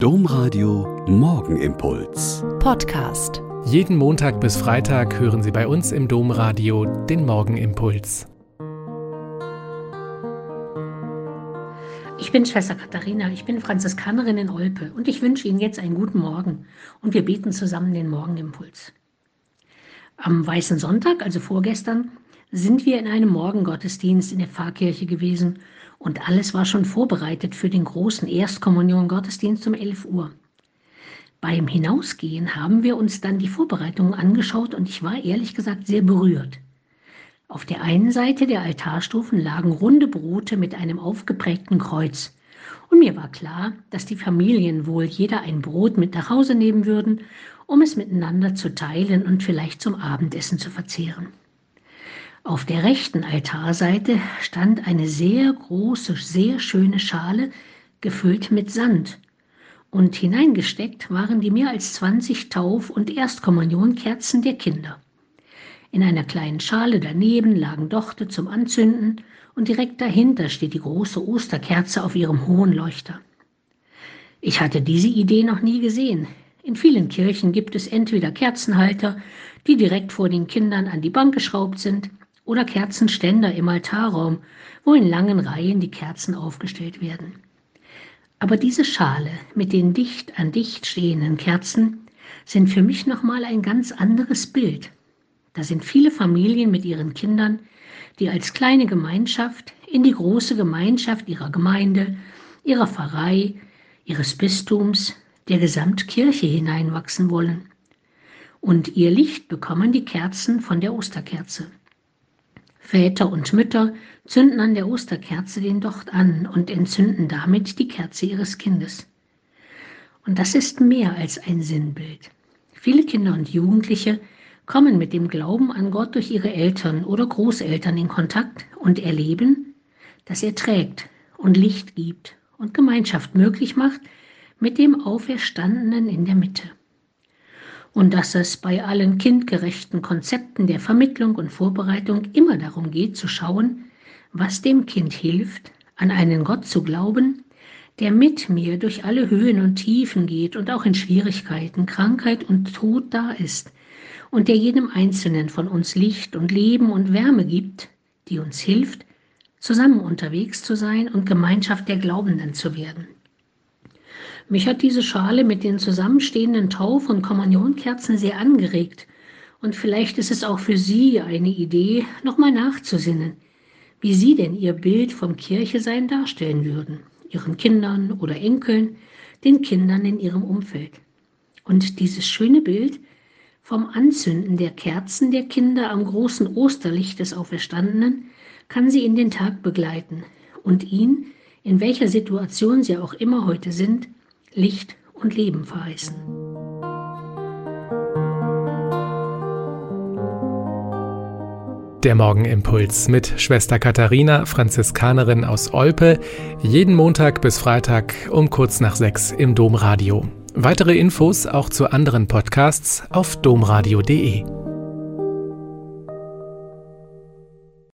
Domradio Morgenimpuls. Podcast. Jeden Montag bis Freitag hören Sie bei uns im Domradio den Morgenimpuls. Ich bin Schwester Katharina, ich bin Franziskanerin in Olpe und ich wünsche Ihnen jetzt einen guten Morgen und wir beten zusammen den Morgenimpuls. Am Weißen Sonntag, also vorgestern, sind wir in einem Morgengottesdienst in der Pfarrkirche gewesen und alles war schon vorbereitet für den großen Erstkommunion-Gottesdienst um 11 Uhr. Beim Hinausgehen haben wir uns dann die Vorbereitungen angeschaut und ich war ehrlich gesagt sehr berührt. Auf der einen Seite der Altarstufen lagen runde Brote mit einem aufgeprägten Kreuz. Und mir war klar, dass die Familien wohl jeder ein Brot mit nach Hause nehmen würden, um es miteinander zu teilen und vielleicht zum Abendessen zu verzehren. Auf der rechten Altarseite stand eine sehr große, sehr schöne Schale, gefüllt mit Sand. Und hineingesteckt waren die mehr als 20 Tauf- und Erstkommunionkerzen der Kinder. In einer kleinen Schale daneben lagen Dochte zum Anzünden und direkt dahinter steht die große Osterkerze auf ihrem hohen Leuchter. Ich hatte diese Idee noch nie gesehen. In vielen Kirchen gibt es entweder Kerzenhalter, die direkt vor den Kindern an die Bank geschraubt sind, oder Kerzenständer im Altarraum, wo in langen Reihen die Kerzen aufgestellt werden. Aber diese Schale mit den dicht an dicht stehenden Kerzen sind für mich nochmal ein ganz anderes Bild. Da sind viele Familien mit ihren Kindern, die als kleine Gemeinschaft in die große Gemeinschaft ihrer Gemeinde, ihrer Pfarrei, ihres Bistums, der Gesamtkirche hineinwachsen wollen. Und ihr Licht bekommen die Kerzen von der Osterkerze. Väter und Mütter zünden an der Osterkerze den Docht an und entzünden damit die Kerze ihres Kindes. Und das ist mehr als ein Sinnbild. Viele Kinder und Jugendliche kommen mit dem Glauben an Gott durch ihre Eltern oder Großeltern in Kontakt und erleben, dass er trägt und Licht gibt und Gemeinschaft möglich macht mit dem Auferstandenen in der Mitte und dass es bei allen kindgerechten Konzepten der Vermittlung und Vorbereitung immer darum geht zu schauen, was dem Kind hilft, an einen Gott zu glauben, der mit mir durch alle Höhen und Tiefen geht und auch in Schwierigkeiten, Krankheit und Tod da ist und der jedem Einzelnen von uns Licht und Leben und Wärme gibt, die uns hilft, zusammen unterwegs zu sein und Gemeinschaft der Glaubenden zu werden. Mich hat diese Schale mit den zusammenstehenden Tauf- und Kommunionkerzen sehr angeregt. Und vielleicht ist es auch für Sie eine Idee, nochmal nachzusinnen, wie Sie denn Ihr Bild vom Kirchesein darstellen würden. Ihren Kindern oder Enkeln, den Kindern in Ihrem Umfeld. Und dieses schöne Bild vom Anzünden der Kerzen der Kinder am großen Osterlicht des Auferstandenen kann Sie in den Tag begleiten und ihn, in welcher Situation Sie auch immer heute sind, Licht und Leben verheißen. Der Morgenimpuls mit Schwester Katharina, Franziskanerin aus Olpe, jeden Montag bis Freitag um kurz nach sechs im Domradio. Weitere Infos auch zu anderen Podcasts auf domradio.de.